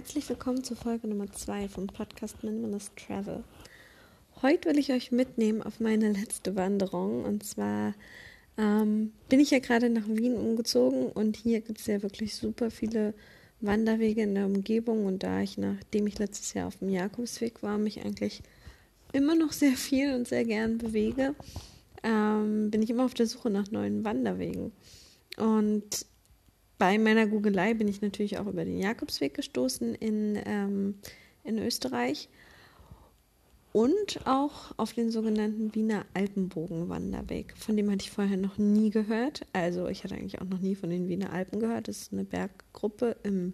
herzlich willkommen zur Folge Nummer 2 vom Podcast Minimalist Travel. Heute will ich euch mitnehmen auf meine letzte Wanderung und zwar ähm, bin ich ja gerade nach Wien umgezogen und hier gibt es ja wirklich super viele Wanderwege in der Umgebung und da ich, nachdem ich letztes Jahr auf dem Jakobsweg war, mich eigentlich immer noch sehr viel und sehr gern bewege, ähm, bin ich immer auf der Suche nach neuen Wanderwegen. Und bei meiner Googelei bin ich natürlich auch über den Jakobsweg gestoßen in, ähm, in Österreich und auch auf den sogenannten Wiener Alpenbogenwanderweg. Von dem hatte ich vorher noch nie gehört. Also ich hatte eigentlich auch noch nie von den Wiener Alpen gehört. Das ist eine Berggruppe im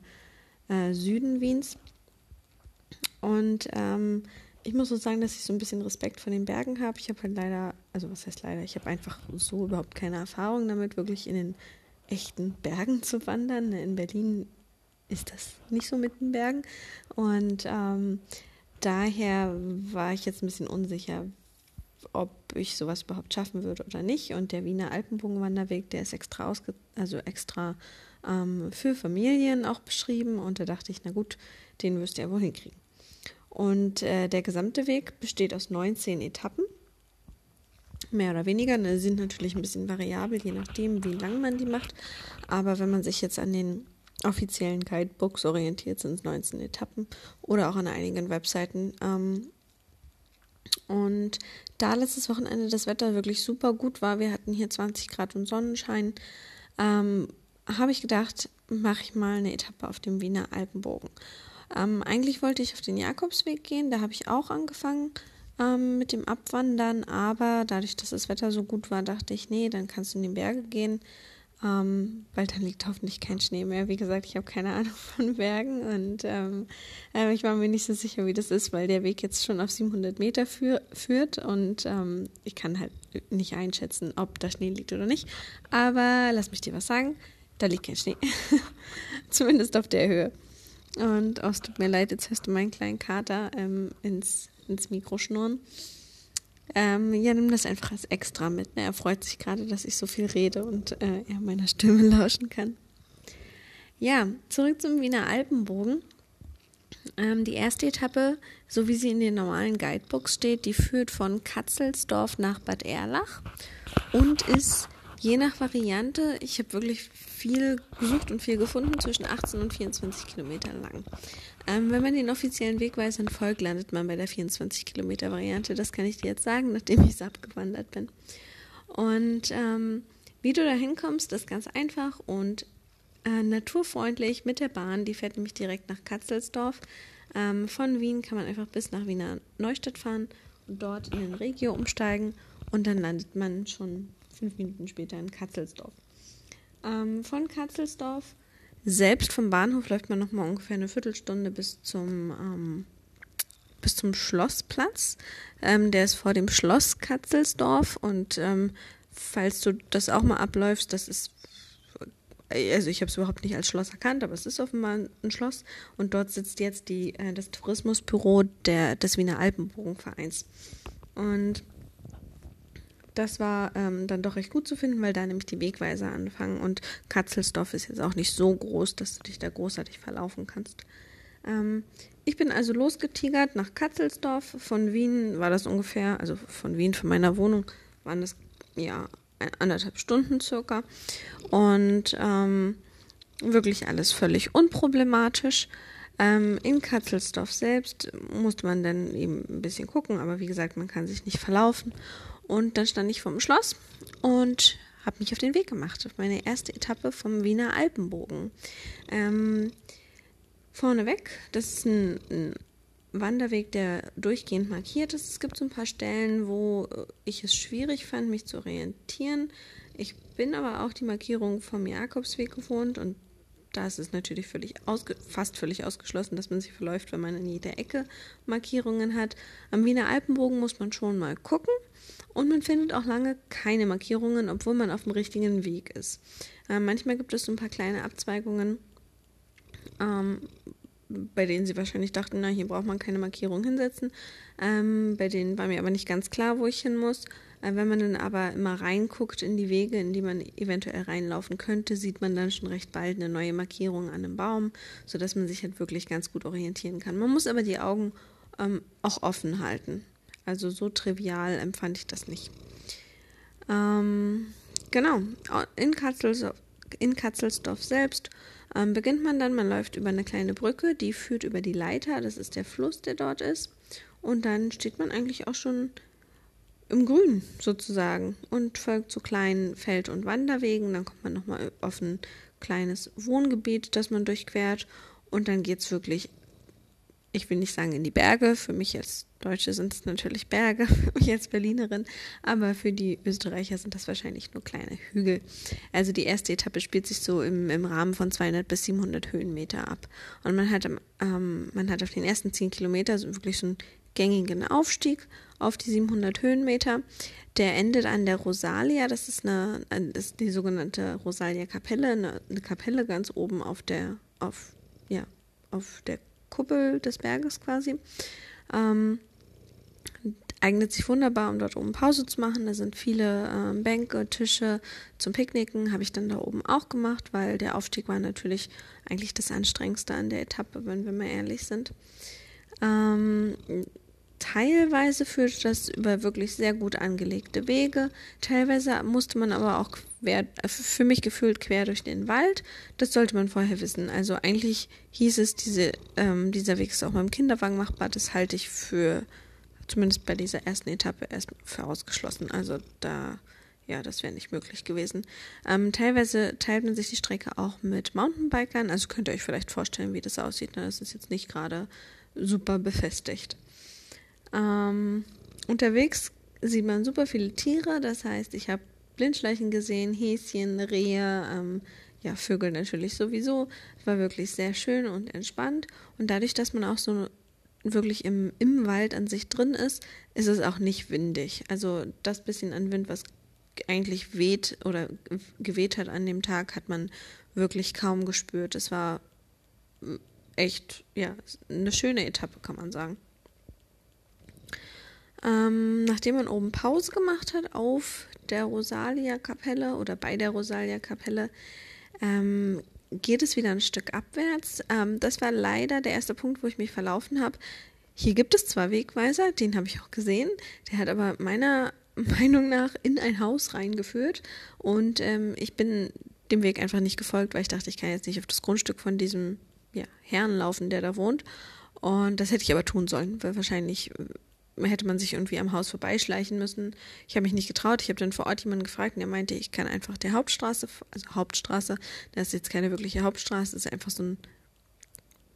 äh, Süden Wiens. Und ähm, ich muss so sagen, dass ich so ein bisschen Respekt vor den Bergen habe. Ich habe halt leider, also was heißt leider, ich habe einfach so überhaupt keine Erfahrung damit, wirklich in den echten Bergen zu wandern. In Berlin ist das nicht so mit den Bergen. Und ähm, daher war ich jetzt ein bisschen unsicher, ob ich sowas überhaupt schaffen würde oder nicht. Und der Wiener Alpenbogenwanderweg, der ist extra ausge also extra ähm, für Familien auch beschrieben. Und da dachte ich, na gut, den wirst du ja wohl hinkriegen. Und äh, der gesamte Weg besteht aus 19 Etappen mehr oder weniger. Ne, sind natürlich ein bisschen variabel, je nachdem, wie lang man die macht. Aber wenn man sich jetzt an den offiziellen Guidebooks orientiert, sind es 19 Etappen oder auch an einigen Webseiten. Ähm, und da letztes Wochenende das Wetter wirklich super gut war, wir hatten hier 20 Grad und Sonnenschein, ähm, habe ich gedacht, mache ich mal eine Etappe auf dem Wiener Alpenbogen. Ähm, eigentlich wollte ich auf den Jakobsweg gehen, da habe ich auch angefangen ähm, mit dem Abwandern, aber dadurch, dass das Wetter so gut war, dachte ich, nee, dann kannst du in die Berge gehen, ähm, weil dann liegt hoffentlich kein Schnee mehr. Wie gesagt, ich habe keine Ahnung von Bergen und ähm, äh, ich war mir nicht so sicher, wie das ist, weil der Weg jetzt schon auf 700 Meter für, führt und ähm, ich kann halt nicht einschätzen, ob da Schnee liegt oder nicht. Aber lass mich dir was sagen, da liegt kein Schnee. Zumindest auf der Höhe. Und oh, es tut mir leid, jetzt hörst du meinen kleinen Kater ähm, ins ins Mikro schnurren. Ähm, ja, nimm das einfach als extra mit. Ne? Er freut sich gerade, dass ich so viel rede und äh, er meiner Stimme lauschen kann. Ja, zurück zum Wiener Alpenbogen. Ähm, die erste Etappe, so wie sie in den normalen Guidebooks steht, die führt von Katzelsdorf nach Bad Erlach und ist je nach Variante, ich habe wirklich viel gesucht und viel gefunden, zwischen 18 und 24 Kilometer lang. Ähm, wenn man den offiziellen Wegweisern folgt, landet man bei der 24 Kilometer Variante. Das kann ich dir jetzt sagen, nachdem ich es abgewandert bin. Und ähm, wie du da hinkommst, ist ganz einfach und äh, naturfreundlich mit der Bahn. Die fährt nämlich direkt nach Katzelsdorf. Ähm, von Wien kann man einfach bis nach Wiener Neustadt fahren und dort in den Regio umsteigen und dann landet man schon fünf Minuten später in Katzelsdorf. Ähm, von Katzelsdorf selbst vom Bahnhof läuft man noch mal ungefähr eine Viertelstunde bis zum ähm, bis zum Schlossplatz. Ähm, der ist vor dem Schloss Katzelsdorf und ähm, falls du das auch mal abläufst, das ist also ich habe es überhaupt nicht als Schloss erkannt, aber es ist offenbar ein Schloss und dort sitzt jetzt die, äh, das Tourismusbüro der, des Wiener Alpenbogenvereins. Und das war ähm, dann doch recht gut zu finden, weil da nämlich die Wegweiser anfangen und Katzelsdorf ist jetzt auch nicht so groß, dass du dich da großartig verlaufen kannst. Ähm, ich bin also losgetigert nach Katzelsdorf. Von Wien war das ungefähr, also von Wien von meiner Wohnung waren das ja anderthalb Stunden circa und ähm, wirklich alles völlig unproblematisch. Ähm, in Katzelsdorf selbst musste man dann eben ein bisschen gucken, aber wie gesagt, man kann sich nicht verlaufen. Und dann stand ich vor dem Schloss und habe mich auf den Weg gemacht, auf meine erste Etappe vom Wiener Alpenbogen. Ähm, vorneweg, das ist ein, ein Wanderweg, der durchgehend markiert ist. Es gibt so ein paar Stellen, wo ich es schwierig fand, mich zu orientieren. Ich bin aber auch die Markierung vom Jakobsweg gewohnt und da ist es natürlich völlig fast völlig ausgeschlossen, dass man sich verläuft, wenn man in jeder Ecke Markierungen hat. Am Wiener Alpenbogen muss man schon mal gucken und man findet auch lange keine Markierungen, obwohl man auf dem richtigen Weg ist. Äh, manchmal gibt es so ein paar kleine Abzweigungen, ähm, bei denen sie wahrscheinlich dachten, na, hier braucht man keine Markierung hinsetzen. Ähm, bei denen war mir aber nicht ganz klar, wo ich hin muss. Äh, wenn man dann aber immer reinguckt in die Wege, in die man eventuell reinlaufen könnte, sieht man dann schon recht bald eine neue Markierung an einem Baum, sodass man sich halt wirklich ganz gut orientieren kann. Man muss aber die Augen ähm, auch offen halten. Also so trivial empfand ich das nicht. Ähm, genau, in Katzelsdorf, in Katzelsdorf selbst ähm, beginnt man dann, man läuft über eine kleine Brücke, die führt über die Leiter, das ist der Fluss, der dort ist. Und dann steht man eigentlich auch schon im Grün sozusagen und folgt zu kleinen Feld- und Wanderwegen. Dann kommt man nochmal auf ein kleines Wohngebiet, das man durchquert. Und dann geht es wirklich ich will nicht sagen in die Berge, für mich als Deutsche sind es natürlich Berge, für mich als Berlinerin, aber für die Österreicher sind das wahrscheinlich nur kleine Hügel. Also die erste Etappe spielt sich so im, im Rahmen von 200 bis 700 Höhenmeter ab. Und man hat, ähm, man hat auf den ersten 10 Kilometer so wirklich so einen gängigen Aufstieg auf die 700 Höhenmeter. Der endet an der Rosalia, das ist, eine, das ist die sogenannte Rosalia Kapelle, eine, eine Kapelle ganz oben auf der, auf, ja, auf der Kuppel des Berges quasi. Ähm, eignet sich wunderbar, um dort oben Pause zu machen. Da sind viele ähm, Bänke, Tische zum Picknicken. Habe ich dann da oben auch gemacht, weil der Aufstieg war natürlich eigentlich das Anstrengendste an der Etappe, wenn wir mal ehrlich sind. Ähm, Teilweise führte das über wirklich sehr gut angelegte Wege. Teilweise musste man aber auch quer, äh, für mich gefühlt quer durch den Wald. Das sollte man vorher wissen. Also eigentlich hieß es, diese, ähm, dieser Weg ist auch beim Kinderwagen machbar. Das halte ich für, zumindest bei dieser ersten Etappe, erst für ausgeschlossen. Also da, ja, das wäre nicht möglich gewesen. Ähm, teilweise teilt man sich die Strecke auch mit Mountainbikern. Also könnt ihr euch vielleicht vorstellen, wie das aussieht. Ne? Das ist jetzt nicht gerade super befestigt. Ähm, unterwegs sieht man super viele Tiere, das heißt, ich habe Blindschleichen gesehen, Häschen, Rehe, ähm, ja, Vögel natürlich sowieso. Es war wirklich sehr schön und entspannt. Und dadurch, dass man auch so wirklich im, im Wald an sich drin ist, ist es auch nicht windig. Also das bisschen an Wind, was eigentlich weht oder geweht hat an dem Tag, hat man wirklich kaum gespürt. Es war echt, ja, eine schöne Etappe, kann man sagen. Ähm, nachdem man oben Pause gemacht hat auf der Rosalia-Kapelle oder bei der Rosalia-Kapelle, ähm, geht es wieder ein Stück abwärts. Ähm, das war leider der erste Punkt, wo ich mich verlaufen habe. Hier gibt es zwar Wegweiser, den habe ich auch gesehen, der hat aber meiner Meinung nach in ein Haus reingeführt und ähm, ich bin dem Weg einfach nicht gefolgt, weil ich dachte, ich kann jetzt nicht auf das Grundstück von diesem ja, Herrn laufen, der da wohnt. Und das hätte ich aber tun sollen, weil wahrscheinlich hätte man sich irgendwie am Haus vorbeischleichen müssen. Ich habe mich nicht getraut. Ich habe dann vor Ort jemanden gefragt und er meinte, ich kann einfach der Hauptstraße, also Hauptstraße, das ist jetzt keine wirkliche Hauptstraße, das ist einfach so ein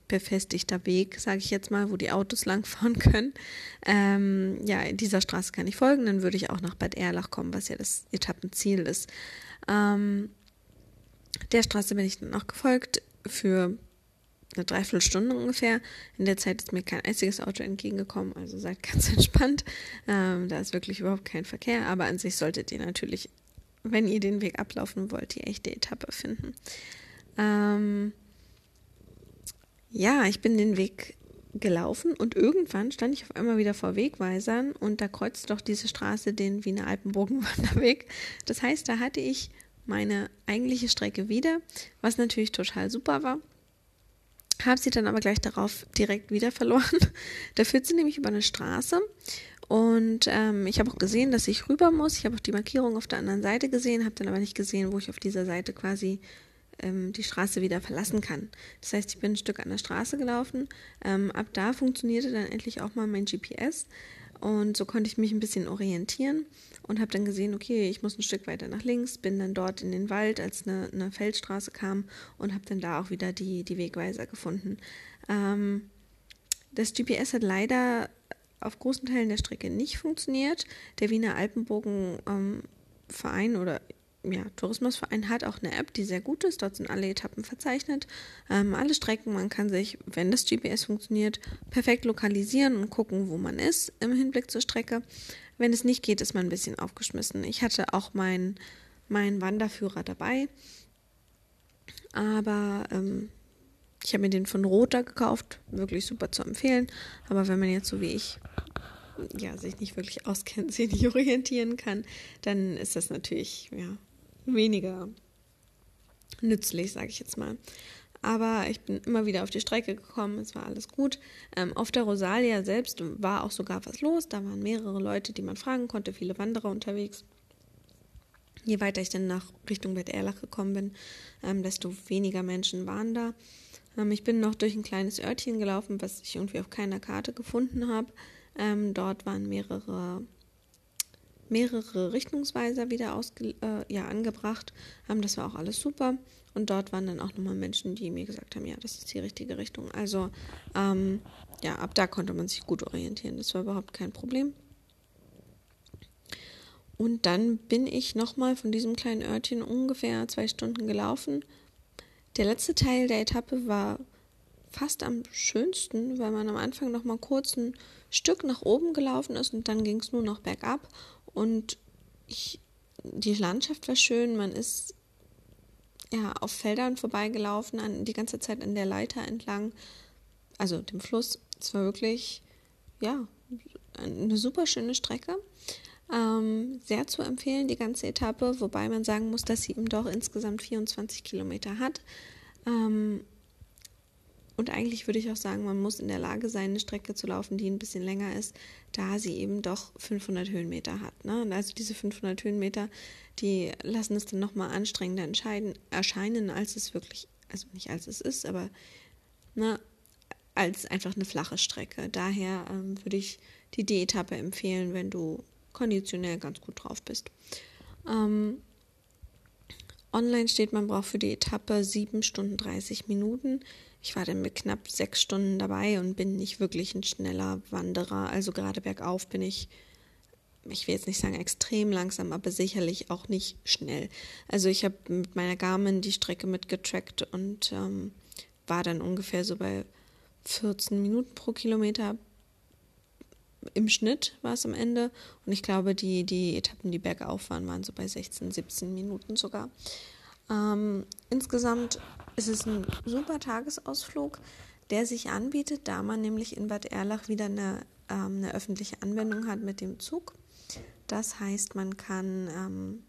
befestigter Weg, sage ich jetzt mal, wo die Autos langfahren können. Ähm, ja, dieser Straße kann ich folgen, dann würde ich auch nach Bad Erlach kommen, was ja das Etappenziel ist. Ähm, der Straße bin ich dann auch gefolgt für eine Dreiviertelstunde ungefähr. In der Zeit ist mir kein einziges Auto entgegengekommen, also seid ganz entspannt. Ähm, da ist wirklich überhaupt kein Verkehr, aber an sich solltet ihr natürlich, wenn ihr den Weg ablaufen wollt, die echte Etappe finden. Ähm, ja, ich bin den Weg gelaufen und irgendwann stand ich auf einmal wieder vor Wegweisern und da kreuzt doch diese Straße den Wiener Alpenburgenwanderweg. Das heißt, da hatte ich meine eigentliche Strecke wieder, was natürlich total super war habe sie dann aber gleich darauf direkt wieder verloren. da führt sie nämlich über eine Straße und ähm, ich habe auch gesehen, dass ich rüber muss. Ich habe auch die Markierung auf der anderen Seite gesehen, habe dann aber nicht gesehen, wo ich auf dieser Seite quasi ähm, die Straße wieder verlassen kann. Das heißt, ich bin ein Stück an der Straße gelaufen. Ähm, ab da funktionierte dann endlich auch mal mein GPS. Und so konnte ich mich ein bisschen orientieren und habe dann gesehen, okay, ich muss ein Stück weiter nach links, bin dann dort in den Wald, als eine, eine Feldstraße kam und habe dann da auch wieder die, die Wegweiser gefunden. Ähm, das GPS hat leider auf großen Teilen der Strecke nicht funktioniert. Der Wiener Alpenbogenverein ähm, oder ja, Tourismusverein hat auch eine App, die sehr gut ist. Dort sind alle Etappen verzeichnet, ähm, alle Strecken. Man kann sich, wenn das GPS funktioniert, perfekt lokalisieren und gucken, wo man ist im Hinblick zur Strecke. Wenn es nicht geht, ist man ein bisschen aufgeschmissen. Ich hatte auch meinen mein Wanderführer dabei, aber ähm, ich habe mir den von Rota gekauft, wirklich super zu empfehlen. Aber wenn man jetzt so wie ich ja, sich nicht wirklich auskennt, sich nicht orientieren kann, dann ist das natürlich ja, weniger nützlich, sage ich jetzt mal. Aber ich bin immer wieder auf die Strecke gekommen, es war alles gut. Ähm, auf der Rosalia selbst war auch sogar was los. Da waren mehrere Leute, die man fragen konnte, viele Wanderer unterwegs. Je weiter ich dann nach Richtung Bad Erlach gekommen bin, ähm, desto weniger Menschen waren da. Ähm, ich bin noch durch ein kleines Örtchen gelaufen, was ich irgendwie auf keiner Karte gefunden habe. Ähm, dort waren mehrere mehrere Richtungsweiser wieder ausge, äh, ja, angebracht. Ähm, das war auch alles super. Und dort waren dann auch nochmal Menschen, die mir gesagt haben, ja, das ist die richtige Richtung. Also ähm, ja, ab da konnte man sich gut orientieren. Das war überhaupt kein Problem. Und dann bin ich nochmal von diesem kleinen Örtchen ungefähr zwei Stunden gelaufen. Der letzte Teil der Etappe war fast am schönsten, weil man am Anfang nochmal kurz ein Stück nach oben gelaufen ist und dann ging es nur noch bergab. Und ich, die Landschaft war schön, man ist ja auf Feldern vorbeigelaufen, an, die ganze Zeit an der Leiter entlang, also dem Fluss. Es war wirklich, ja, eine super schöne Strecke. Ähm, sehr zu empfehlen, die ganze Etappe, wobei man sagen muss, dass sie eben doch insgesamt 24 Kilometer hat. Ähm, und eigentlich würde ich auch sagen, man muss in der Lage sein, eine Strecke zu laufen, die ein bisschen länger ist, da sie eben doch 500 Höhenmeter hat. Ne? Und also diese 500 Höhenmeter, die lassen es dann nochmal anstrengender erscheinen, als es wirklich, also nicht als es ist, aber ne, als einfach eine flache Strecke. Daher ähm, würde ich die D-Etappe empfehlen, wenn du konditionell ganz gut drauf bist. Ähm, online steht, man braucht für die Etappe 7 Stunden 30 Minuten. Ich war dann mit knapp sechs Stunden dabei und bin nicht wirklich ein schneller Wanderer. Also gerade bergauf bin ich, ich will jetzt nicht sagen extrem langsam, aber sicherlich auch nicht schnell. Also ich habe mit meiner Garmin die Strecke mitgetrackt und ähm, war dann ungefähr so bei 14 Minuten pro Kilometer. Im Schnitt war es am Ende. Und ich glaube, die, die Etappen, die bergauf waren, waren so bei 16, 17 Minuten sogar. Ähm, insgesamt ist es ein super Tagesausflug, der sich anbietet, da man nämlich in Bad Erlach wieder eine, ähm, eine öffentliche Anwendung hat mit dem Zug. Das heißt, man kann ähm,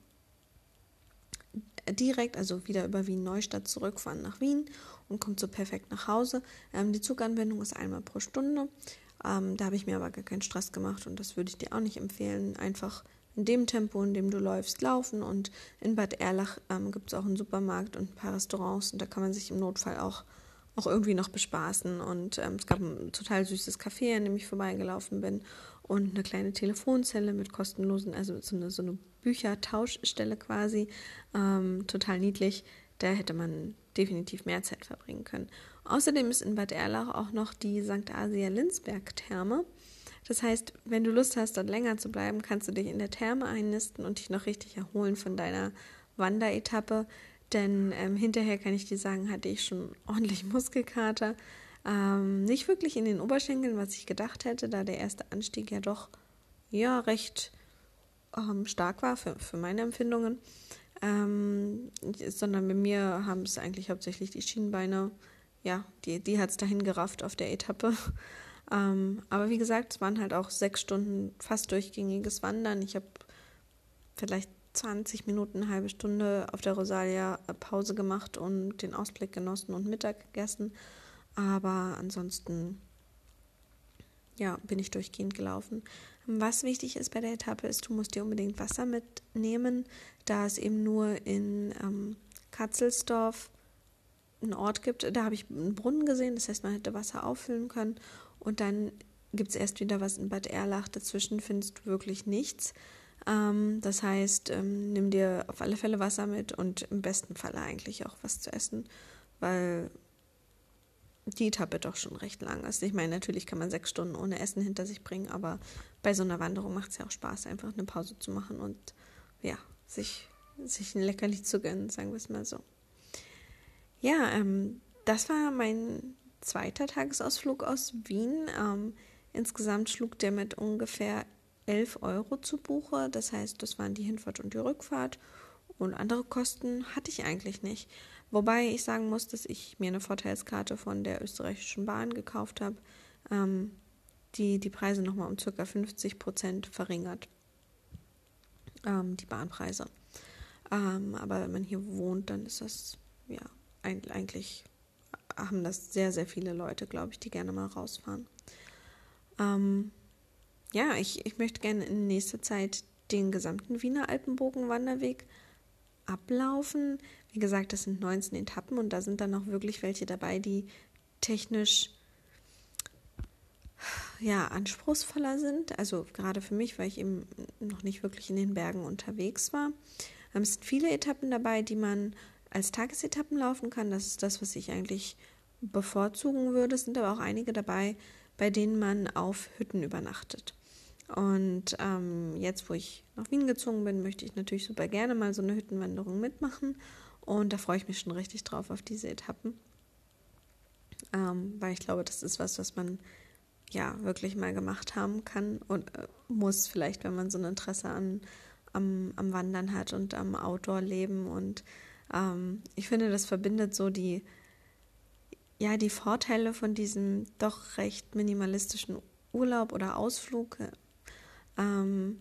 direkt, also wieder über Wien Neustadt zurückfahren nach Wien und kommt so perfekt nach Hause. Ähm, die Zuganwendung ist einmal pro Stunde. Ähm, da habe ich mir aber gar keinen Stress gemacht und das würde ich dir auch nicht empfehlen. Einfach in dem Tempo, in dem du läufst, laufen. Und in Bad Erlach ähm, gibt es auch einen Supermarkt und ein paar Restaurants und da kann man sich im Notfall auch, auch irgendwie noch bespaßen. Und ähm, es gab ein total süßes Café, an dem ich vorbeigelaufen bin und eine kleine Telefonzelle mit kostenlosen, also so eine, so eine Büchertauschstelle quasi, ähm, total niedlich. Da hätte man definitiv mehr Zeit verbringen können. Außerdem ist in Bad Erlach auch noch die St. Asia Linsberg Therme. Das heißt, wenn du Lust hast, dort länger zu bleiben, kannst du dich in der Therme einnisten und dich noch richtig erholen von deiner Wanderetappe. Denn ähm, hinterher kann ich dir sagen, hatte ich schon ordentlich Muskelkater. Ähm, nicht wirklich in den Oberschenkeln, was ich gedacht hätte, da der erste Anstieg ja doch ja recht ähm, stark war für, für meine Empfindungen. Ähm, sondern bei mir haben es eigentlich hauptsächlich die Schienbeine, ja, die, die hat es dahin gerafft auf der Etappe. Ähm, aber wie gesagt, es waren halt auch sechs Stunden fast durchgängiges Wandern. Ich habe vielleicht 20 Minuten, eine halbe Stunde auf der Rosalia Pause gemacht und den Ausblick genossen und Mittag gegessen. Aber ansonsten ja, bin ich durchgehend gelaufen. Was wichtig ist bei der Etappe ist, du musst dir unbedingt Wasser mitnehmen, da es eben nur in ähm, Katzelsdorf einen Ort gibt. Da habe ich einen Brunnen gesehen, das heißt, man hätte Wasser auffüllen können und dann gibt es erst wieder was in Bad Erlach. Dazwischen findest du wirklich nichts. Ähm, das heißt, ähm, nimm dir auf alle Fälle Wasser mit und im besten Falle eigentlich auch was zu essen, weil die Etappe doch schon recht lang ist. Ich meine, natürlich kann man sechs Stunden ohne Essen hinter sich bringen, aber bei so einer Wanderung macht es ja auch Spaß, einfach eine Pause zu machen und ja, sich, sich ein Leckerli zu gönnen, sagen wir es mal so. Ja, ähm, das war mein zweiter Tagesausflug aus Wien. Ähm, insgesamt schlug der mit ungefähr 11 Euro zu Buche. Das heißt, das waren die Hinfahrt und die Rückfahrt. Und andere Kosten hatte ich eigentlich nicht. Wobei ich sagen muss, dass ich mir eine Vorteilskarte von der österreichischen Bahn gekauft habe. Ähm, die, die Preise nochmal um circa 50 Prozent verringert. Ähm, die Bahnpreise. Ähm, aber wenn man hier wohnt, dann ist das ja eigentlich haben das sehr, sehr viele Leute, glaube ich, die gerne mal rausfahren. Ähm, ja, ich, ich möchte gerne in nächster Zeit den gesamten Wiener Alpenbogen-Wanderweg ablaufen. Wie gesagt, das sind 19 Etappen und da sind dann auch wirklich welche dabei, die technisch ja, anspruchsvoller sind. Also gerade für mich, weil ich eben noch nicht wirklich in den Bergen unterwegs war. Ähm, es sind viele Etappen dabei, die man als Tagesetappen laufen kann. Das ist das, was ich eigentlich bevorzugen würde. Es sind aber auch einige dabei, bei denen man auf Hütten übernachtet. Und ähm, jetzt, wo ich nach Wien gezogen bin, möchte ich natürlich super gerne mal so eine Hüttenwanderung mitmachen. Und da freue ich mich schon richtig drauf auf diese Etappen. Ähm, weil ich glaube, das ist was, was man ja wirklich mal gemacht haben kann und äh, muss, vielleicht, wenn man so ein Interesse an, am, am Wandern hat und am Outdoor-Leben. Und ähm, ich finde, das verbindet so die, ja, die Vorteile von diesem doch recht minimalistischen Urlaub oder Ausflug ähm,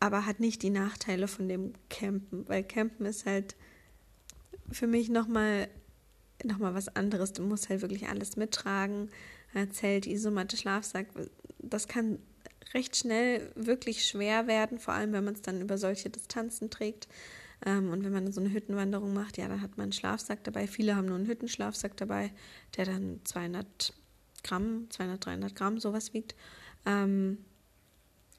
aber hat nicht die Nachteile von dem Campen, weil Campen ist halt für mich nochmal noch mal was anderes. Du musst halt wirklich alles mittragen. Zelt, Isomatte, Schlafsack. Das kann recht schnell wirklich schwer werden, vor allem wenn man es dann über solche Distanzen trägt. Ähm, und wenn man so eine Hüttenwanderung macht, ja, dann hat man einen Schlafsack dabei. Viele haben nur einen Hüttenschlafsack dabei, der dann 200 Gramm, 200, 300 Gramm sowas wiegt. Ähm,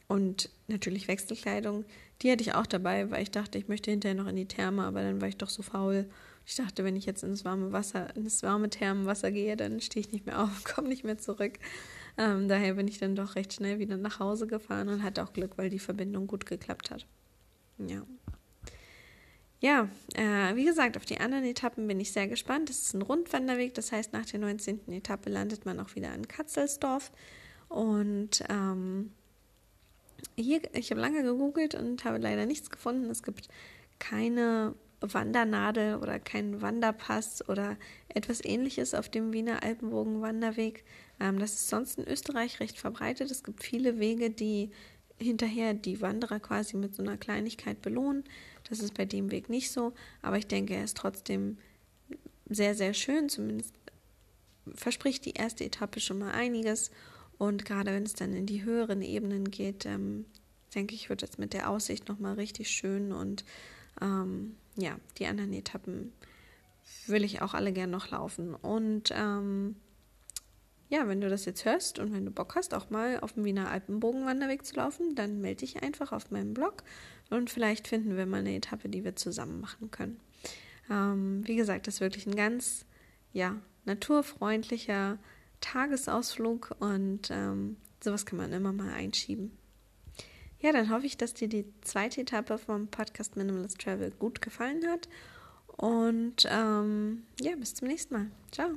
und natürlich Wechselkleidung. Die hatte ich auch dabei, weil ich dachte, ich möchte hinterher noch in die Therme, aber dann war ich doch so faul. Ich dachte, wenn ich jetzt ins warme Wasser, in das warme Thermenwasser gehe, dann stehe ich nicht mehr auf, komme nicht mehr zurück. Ähm, daher bin ich dann doch recht schnell wieder nach Hause gefahren und hatte auch Glück, weil die Verbindung gut geklappt hat. Ja. Ja, äh, wie gesagt, auf die anderen Etappen bin ich sehr gespannt. Es ist ein Rundwanderweg, das heißt, nach der 19. Etappe landet man auch wieder in Katzelsdorf. Und ähm, hier, ich habe lange gegoogelt und habe leider nichts gefunden. Es gibt keine Wandernadel oder keinen Wanderpass oder etwas ähnliches auf dem Wiener Alpenbogen-Wanderweg. Ähm, das ist sonst in Österreich recht verbreitet. Es gibt viele Wege, die hinterher die Wanderer quasi mit so einer Kleinigkeit belohnen. Das ist bei dem Weg nicht so, aber ich denke, er ist trotzdem sehr, sehr schön. Zumindest verspricht die erste Etappe schon mal einiges und gerade wenn es dann in die höheren Ebenen geht, ähm, denke ich, wird es mit der Aussicht nochmal richtig schön. Und ähm, ja, die anderen Etappen will ich auch alle gern noch laufen. Und ähm, ja, wenn du das jetzt hörst und wenn du Bock hast, auch mal auf dem Wiener Alpenbogenwanderweg zu laufen, dann melde dich einfach auf meinem Blog und vielleicht finden wir mal eine Etappe, die wir zusammen machen können. Ähm, wie gesagt, das ist wirklich ein ganz, ja, naturfreundlicher, Tagesausflug und ähm, sowas kann man immer mal einschieben. Ja, dann hoffe ich, dass dir die zweite Etappe vom Podcast Minimalist Travel gut gefallen hat. Und ähm, ja, bis zum nächsten Mal. Ciao.